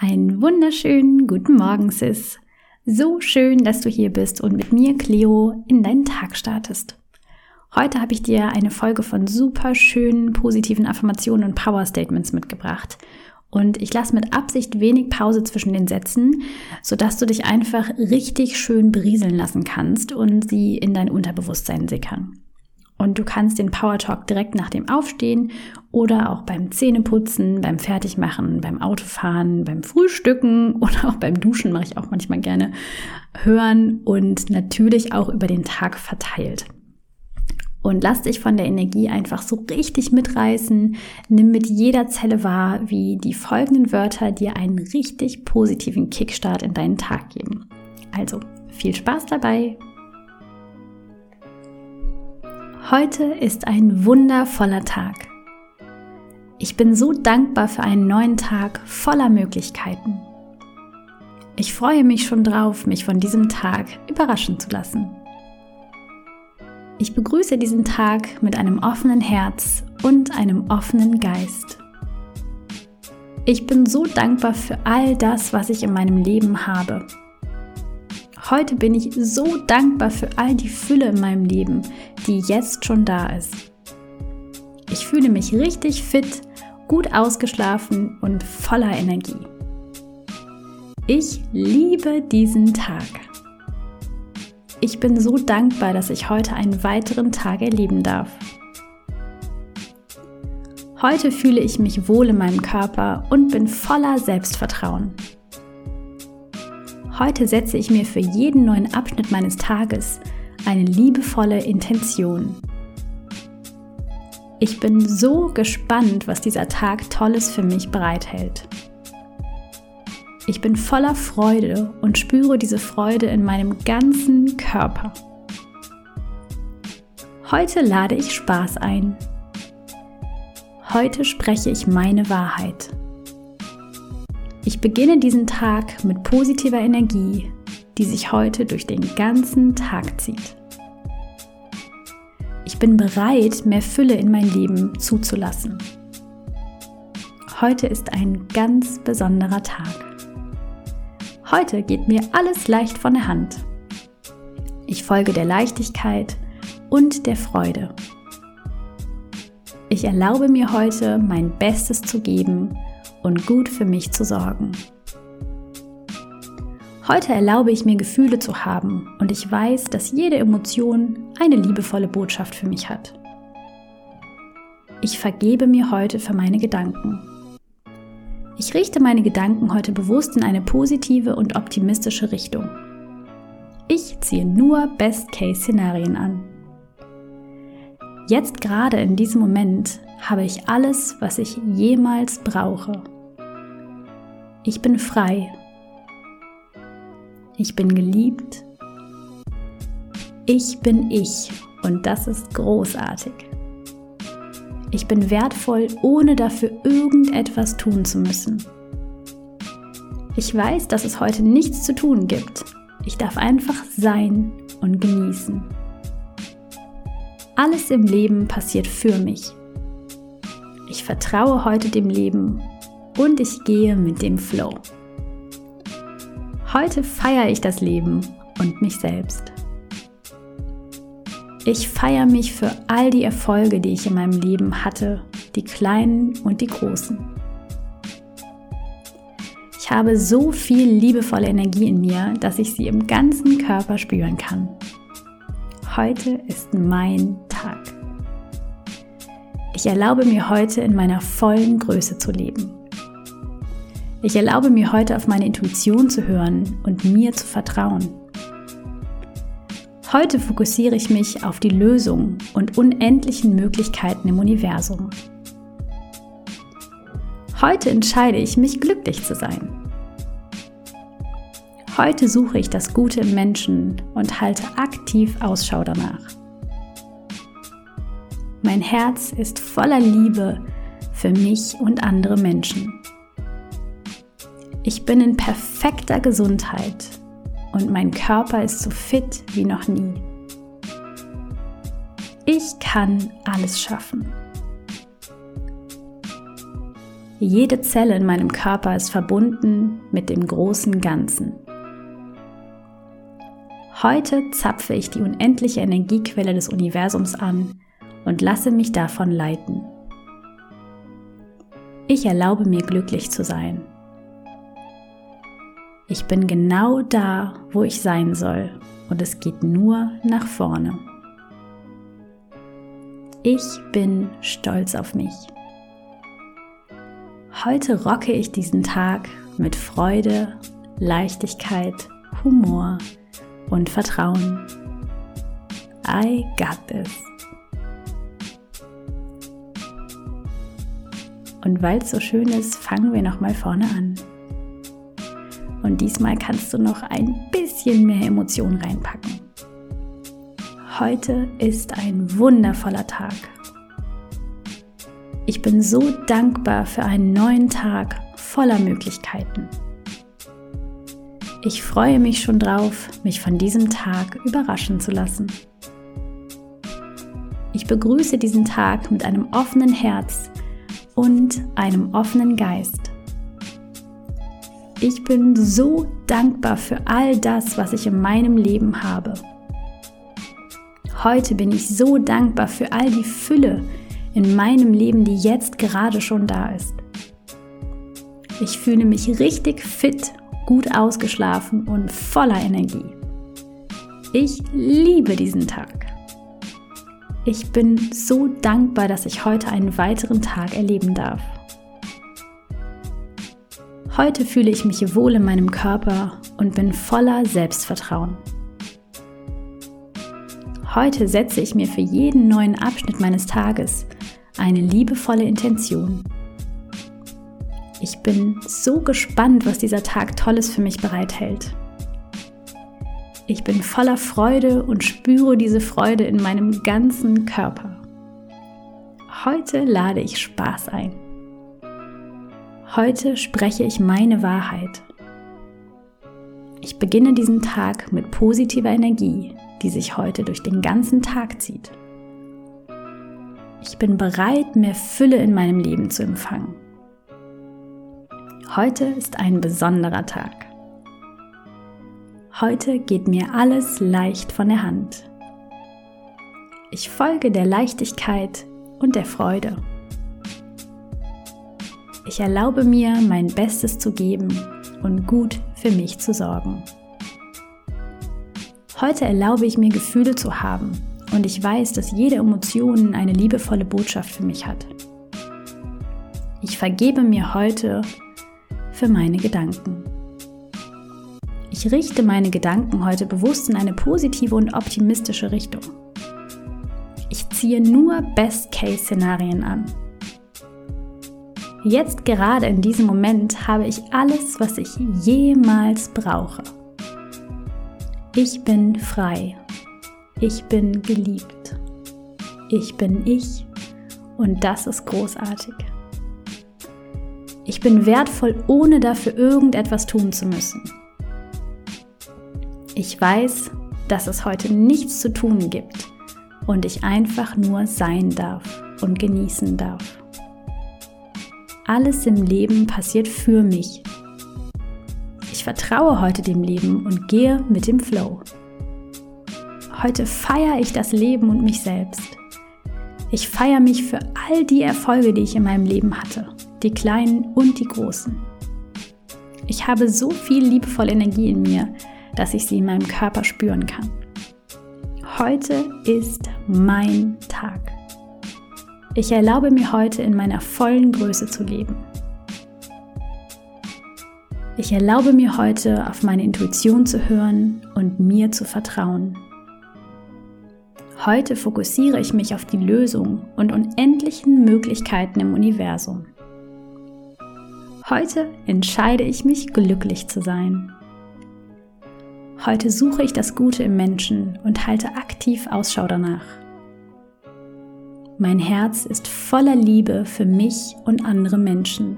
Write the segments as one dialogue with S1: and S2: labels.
S1: Einen wunderschönen guten Morgen, Sis. So schön, dass du hier bist und mit mir, Cleo, in deinen Tag startest. Heute habe ich dir eine Folge von super schönen positiven Affirmationen und Power Statements mitgebracht. Und ich lasse mit Absicht wenig Pause zwischen den Sätzen, sodass du dich einfach richtig schön berieseln lassen kannst und sie in dein Unterbewusstsein sickern. Und du kannst den Power Talk direkt nach dem Aufstehen oder auch beim Zähneputzen, beim Fertigmachen, beim Autofahren, beim Frühstücken oder auch beim Duschen mache ich auch manchmal gerne hören und natürlich auch über den Tag verteilt. Und lass dich von der Energie einfach so richtig mitreißen. Nimm mit jeder Zelle wahr, wie die folgenden Wörter dir einen richtig positiven Kickstart in deinen Tag geben. Also viel Spaß dabei! Heute ist ein wundervoller Tag. Ich bin so dankbar für einen neuen Tag voller Möglichkeiten. Ich freue mich schon drauf, mich von diesem Tag überraschen zu lassen. Ich begrüße diesen Tag mit einem offenen Herz und einem offenen Geist. Ich bin so dankbar für all das, was ich in meinem Leben habe Heute bin ich so dankbar für all die Fülle in meinem Leben, die jetzt schon da ist. Ich fühle mich richtig fit, gut ausgeschlafen und voller Energie. Ich liebe diesen Tag. Ich bin so dankbar, dass ich heute einen weiteren Tag erleben darf. Heute fühle ich mich wohl in meinem Körper und bin voller Selbstvertrauen. Heute setze ich mir für jeden neuen Abschnitt meines Tages eine liebevolle Intention. Ich bin so gespannt, was dieser Tag Tolles für mich bereithält. Ich bin voller Freude und spüre diese Freude in meinem ganzen Körper. Heute lade ich Spaß ein. Heute spreche ich meine Wahrheit. Ich beginne diesen Tag mit positiver Energie, die sich heute durch den ganzen Tag zieht. Ich bin bereit, mehr Fülle in mein Leben zuzulassen. Heute ist ein ganz besonderer Tag. Heute geht mir alles leicht von der Hand. Ich folge der Leichtigkeit und der Freude. Ich erlaube mir heute, mein Bestes zu geben und gut für mich zu sorgen. Heute erlaube ich mir Gefühle zu haben und ich weiß, dass jede Emotion eine liebevolle Botschaft für mich hat. Ich vergebe mir heute für meine Gedanken. Ich richte meine Gedanken heute bewusst in eine positive und optimistische Richtung. Ich ziehe nur Best-Case-Szenarien an. Jetzt gerade in diesem Moment habe ich alles, was ich jemals brauche. Ich bin frei. Ich bin geliebt. Ich bin ich und das ist großartig. Ich bin wertvoll, ohne dafür irgendetwas tun zu müssen. Ich weiß, dass es heute nichts zu tun gibt. Ich darf einfach sein und genießen. Alles im Leben passiert für mich. Ich vertraue heute dem Leben und ich gehe mit dem Flow. Heute feiere ich das Leben und mich selbst. Ich feiere mich für all die Erfolge, die ich in meinem Leben hatte, die kleinen und die großen. Ich habe so viel liebevolle Energie in mir, dass ich sie im ganzen Körper spüren kann. Heute ist mein Tag. Ich erlaube mir heute in meiner vollen Größe zu leben. Ich erlaube mir heute auf meine Intuition zu hören und mir zu vertrauen. Heute fokussiere ich mich auf die Lösung und unendlichen Möglichkeiten im Universum. Heute entscheide ich mich glücklich zu sein. Heute suche ich das Gute im Menschen und halte aktiv Ausschau danach. Mein Herz ist voller Liebe für mich und andere Menschen. Ich bin in perfekter Gesundheit und mein Körper ist so fit wie noch nie. Ich kann alles schaffen. Jede Zelle in meinem Körper ist verbunden mit dem großen Ganzen. Heute zapfe ich die unendliche Energiequelle des Universums an und lasse mich davon leiten. Ich erlaube mir glücklich zu sein. Ich bin genau da, wo ich sein soll und es geht nur nach vorne. Ich bin stolz auf mich. Heute rocke ich diesen Tag mit Freude, Leichtigkeit, Humor und Vertrauen. I got this. Und weil es so schön ist, fangen wir nochmal vorne an. Und diesmal kannst du noch ein bisschen mehr Emotion reinpacken. Heute ist ein wundervoller Tag. Ich bin so dankbar für einen neuen Tag voller Möglichkeiten. Ich freue mich schon drauf, mich von diesem Tag überraschen zu lassen. Ich begrüße diesen Tag mit einem offenen Herz und einem offenen Geist. Ich bin so dankbar für all das, was ich in meinem Leben habe. Heute bin ich so dankbar für all die Fülle in meinem Leben, die jetzt gerade schon da ist. Ich fühle mich richtig fit, gut ausgeschlafen und voller Energie. Ich liebe diesen Tag. Ich bin so dankbar, dass ich heute einen weiteren Tag erleben darf. Heute fühle ich mich wohl in meinem Körper und bin voller Selbstvertrauen. Heute setze ich mir für jeden neuen Abschnitt meines Tages eine liebevolle Intention. Ich bin so gespannt, was dieser Tag Tolles für mich bereithält. Ich bin voller Freude und spüre diese Freude in meinem ganzen Körper. Heute lade ich Spaß ein. Heute spreche ich meine Wahrheit. Ich beginne diesen Tag mit positiver Energie, die sich heute durch den ganzen Tag zieht. Ich bin bereit, mehr Fülle in meinem Leben zu empfangen. Heute ist ein besonderer Tag. Heute geht mir alles leicht von der Hand. Ich folge der Leichtigkeit und der Freude. Ich erlaube mir, mein Bestes zu geben und gut für mich zu sorgen. Heute erlaube ich mir Gefühle zu haben und ich weiß, dass jede Emotion eine liebevolle Botschaft für mich hat. Ich vergebe mir heute für meine Gedanken. Ich richte meine Gedanken heute bewusst in eine positive und optimistische Richtung. Ich ziehe nur Best-Case-Szenarien an Jetzt gerade in diesem Moment habe ich alles, was ich jemals brauche. Ich bin frei. Ich bin geliebt. Ich bin ich und das ist großartig. Ich bin wertvoll, ohne dafür irgendetwas tun zu müssen. Ich weiß, dass es heute nichts zu tun gibt und ich einfach nur sein darf und genießen darf. Alles im Leben passiert für mich. Ich vertraue heute dem Leben und gehe mit dem Flow. Heute feiere ich das Leben und mich selbst. Ich feiere mich für all die Erfolge, die ich in meinem Leben hatte, die kleinen und die großen. Ich habe so viel liebevolle Energie in mir, dass ich sie in meinem Körper spüren kann. Heute ist mein Tag. Ich erlaube mir heute in meiner vollen Größe zu leben. Ich erlaube mir heute auf meine Intuition zu hören und mir zu vertrauen. Heute fokussiere ich mich auf die Lösung und unendlichen Möglichkeiten im Universum. Heute entscheide ich mich, glücklich zu sein. Heute suche ich das Gute im Menschen und halte aktiv Ausschau danach. Mein Herz ist voller Liebe für mich und andere Menschen.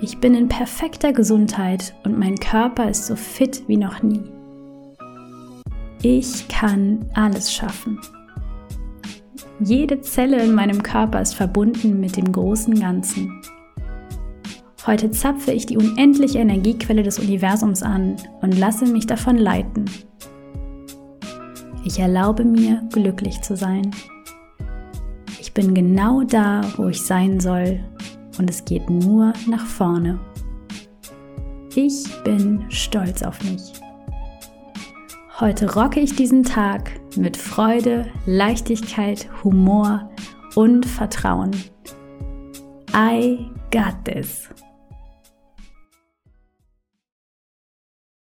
S1: Ich bin in perfekter Gesundheit und mein Körper ist so fit wie noch nie. Ich kann alles schaffen. Jede Zelle in meinem Körper ist verbunden mit dem großen Ganzen. Heute zapfe ich die unendliche Energiequelle des Universums an und lasse mich davon leiten. Ich erlaube mir, glücklich zu sein. Ich bin genau da, wo ich sein soll und es geht nur nach vorne. Ich bin stolz auf mich. Heute rocke ich diesen Tag mit Freude, Leichtigkeit, Humor und Vertrauen. I got this.